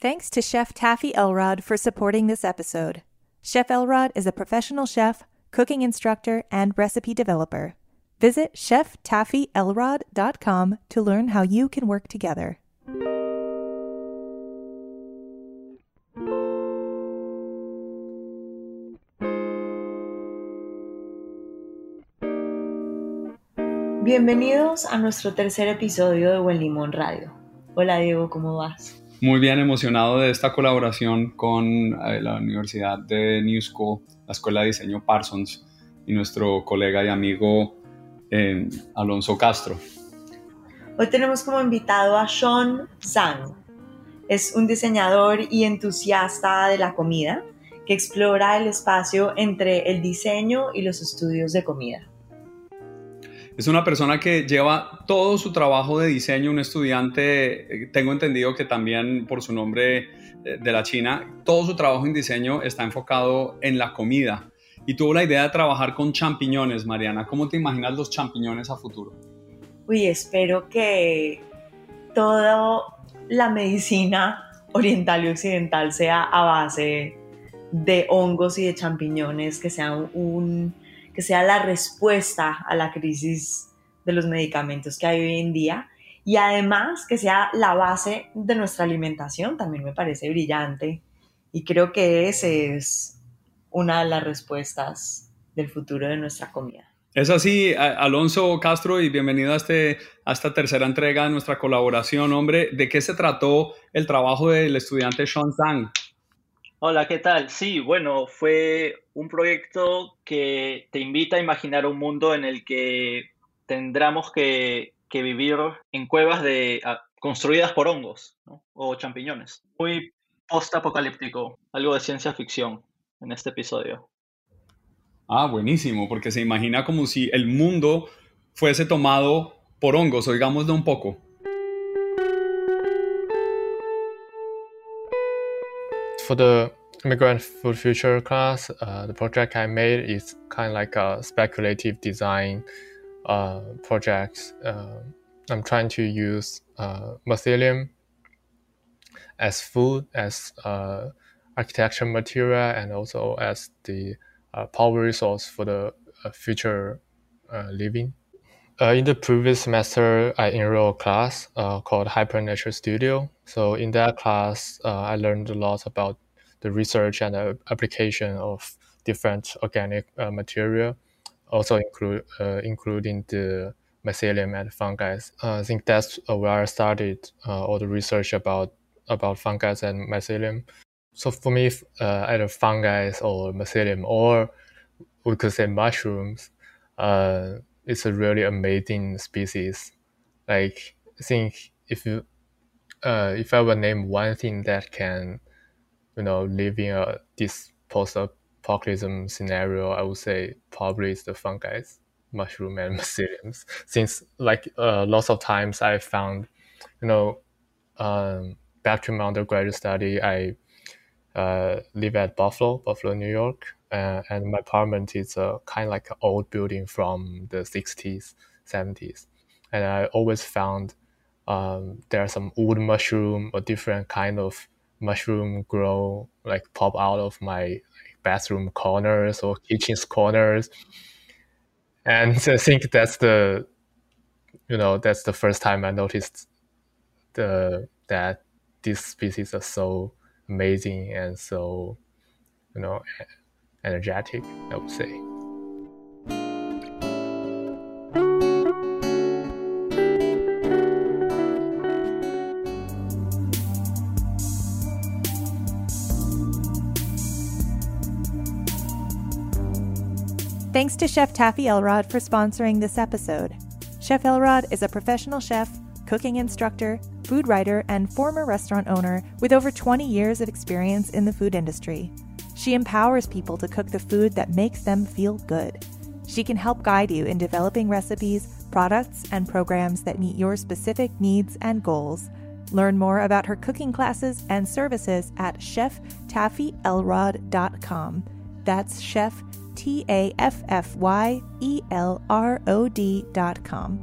Thanks to Chef Taffy Elrod for supporting this episode. Chef Elrod is a professional chef, cooking instructor, and recipe developer. Visit cheftaffyelrod.com to learn how you can work together. Bienvenidos a nuestro tercer episodio de Buen Limón Radio. Hola Diego, ¿cómo vas? Muy bien emocionado de esta colaboración con eh, la Universidad de New School, la Escuela de Diseño Parsons y nuestro colega y amigo eh, Alonso Castro. Hoy tenemos como invitado a Sean Zhang. Es un diseñador y entusiasta de la comida que explora el espacio entre el diseño y los estudios de comida. Es una persona que lleva todo su trabajo de diseño, un estudiante, eh, tengo entendido que también por su nombre eh, de la China, todo su trabajo en diseño está enfocado en la comida. Y tuvo la idea de trabajar con champiñones, Mariana. ¿Cómo te imaginas los champiñones a futuro? Uy, espero que toda la medicina oriental y occidental sea a base de hongos y de champiñones, que sea un que sea la respuesta a la crisis de los medicamentos que hay hoy en día y además que sea la base de nuestra alimentación, también me parece brillante y creo que esa es una de las respuestas del futuro de nuestra comida. Es así, Alonso Castro, y bienvenido a, este, a esta tercera entrega de nuestra colaboración. Hombre, ¿de qué se trató el trabajo del estudiante Sean Zhang? Hola, ¿qué tal? Sí, bueno, fue un proyecto que te invita a imaginar un mundo en el que tendremos que, vivir en cuevas de, construidas por hongos o champiñones. Muy post-apocalíptico, algo de ciencia ficción en este episodio. Ah, buenísimo, porque se imagina como si el mundo fuese tomado por hongos, oigámoslo un poco. For the immigrant Food Future class, uh, the project I made is kind of like a speculative design uh, project. Uh, I'm trying to use uh, mycelium as food, as uh, architecture material, and also as the uh, power resource for the future living. In the previous semester, I enrolled a class called Hyper Nature Studio. So in that class, I learned a lot about the research and the application of different organic uh, material, also include uh, including the mycelium and fungi. Uh, I think that's where I started all the research about about fungi and mycelium. So for me, uh, either fungi or mycelium, or we could say mushrooms, uh, it's a really amazing species. Like I think if you, uh, if I would name one thing that can you know, living a this post-apocalypse scenario, I would say probably it's the fungi, mushroom and myceliums. Since like uh, lots of times I found, you know, um, back to my undergraduate study, I uh, live at Buffalo, Buffalo, New York, uh, and my apartment is a kind of like an old building from the 60s, 70s, and I always found um, there are some wood mushroom or different kind of mushroom grow like pop out of my bathroom corners or kitchen's corners. And i think that's the you know that's the first time i noticed the that these species are so amazing and so you know energetic i would say Thanks to Chef Taffy Elrod for sponsoring this episode. Chef Elrod is a professional chef, cooking instructor, food writer, and former restaurant owner with over 20 years of experience in the food industry. She empowers people to cook the food that makes them feel good. She can help guide you in developing recipes, products, and programs that meet your specific needs and goals. Learn more about her cooking classes and services at cheftaffyelrod.com. That's chef T A F F Y E L R O D dot com.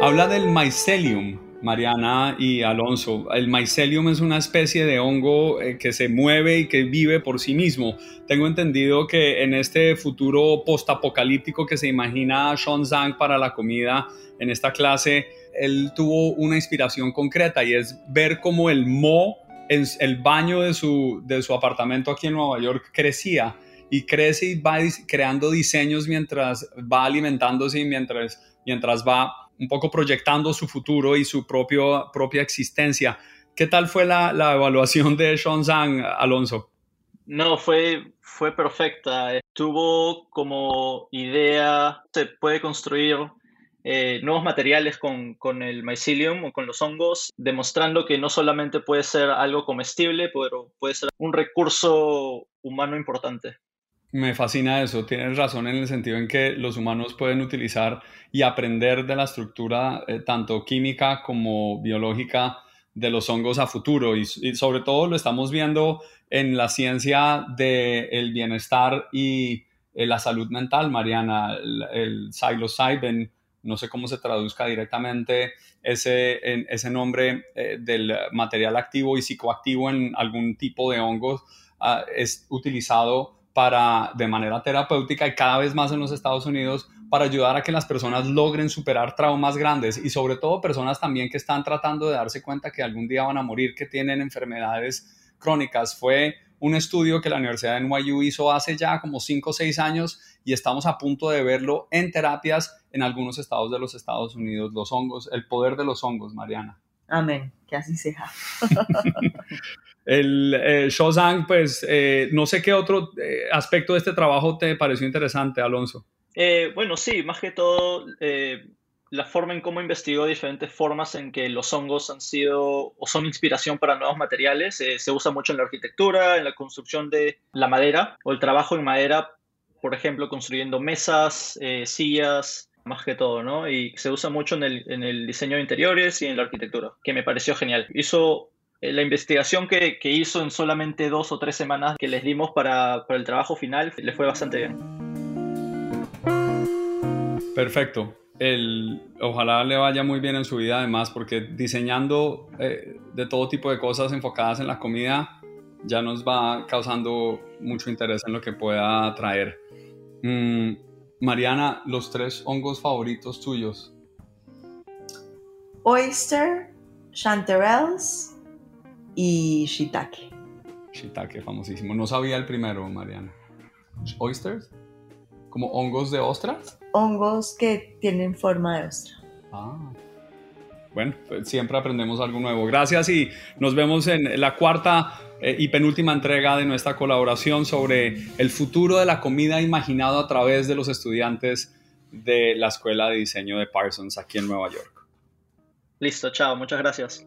Habla del mycelium, Mariana y Alonso. El mycelium es una especie de hongo eh, que se mueve y que vive por sí mismo. Tengo entendido que en este futuro postapocalíptico que se imagina Sean Zhang para la comida en esta clase, él tuvo una inspiración concreta y es ver cómo el mo el baño de su, de su apartamento aquí en Nueva York crecía y crece y va creando diseños mientras va alimentándose y mientras, mientras va un poco proyectando su futuro y su propio, propia existencia. ¿Qué tal fue la, la evaluación de Sean Zhang, Alonso? No, fue, fue perfecta. Tuvo como idea, se puede construir eh, nuevos materiales con, con, el mycelium o con los hongos, demostrando que no solamente puede ser algo comestible, pero puede ser un recurso humano importante. Me fascina eso, tienes razón en el sentido en que los humanos pueden utilizar y aprender de la estructura eh, tanto química como biológica de los hongos a futuro. Y, sobre todo lo estamos viendo en la ciencia del bienestar y eh, la salud mental, Mariana, el, el psilocybin, no sé cómo se traduzca directamente ese, ese nombre eh, del material activo y psicoactivo en algún tipo de hongos, ah, es utilizado para, de manera terapéutica y cada vez más en los Estados Unidos para ayudar a que las personas logren superar traumas grandes y sobre todo personas también que están tratando de darse cuenta que algún día van a morir, que tienen enfermedades crónicas. Fue un estudio que la Universidad de NYU hizo hace ya como 5 o 6 años y estamos a punto de verlo en terapias en algunos estados de los Estados Unidos, los hongos, el poder de los hongos, Mariana. Amén, que así sea. El eh, pues eh, no sé qué otro eh, aspecto de este trabajo te pareció interesante, Alonso. Eh, bueno, sí, más que todo la forma en cómo investigó diferentes formas en que los hongos han sido o son inspiración para nuevos materiales. se usa mucho en la arquitectura, en la construcción de la madera o el trabajo en madera, por ejemplo, construyendo mesas, sillas, más que todo, ¿no? Y se usa mucho en el, en el diseño de interiores y en la arquitectura, que me pareció genial. Hizo la investigación que, hizo en solamente dos o tres semanas que les dimos para, el trabajo final le fue bastante bien. Perfecto. El, ojalá le vaya muy bien en su vida además, porque diseñando eh, de todo tipo de cosas enfocadas en la comida ya nos va causando mucho interés en lo que pueda traer. Mm, Mariana, los tres hongos favoritos tuyos. Oyster, chanterelles y shiitake. Shiitake, famosísimo. No sabía el primero, Mariana. ¿Oysters? ¿Como hongos de ostras? Hongos que tienen forma de ostra. Ah. Bueno, pues siempre aprendemos algo nuevo. Gracias y nos vemos en la cuarta eh, y penúltima entrega de nuestra colaboración sobre el futuro de la comida imaginado a través de los estudiantes de la Escuela de Diseño de Parsons aquí en Nueva York. Listo, chao, muchas gracias.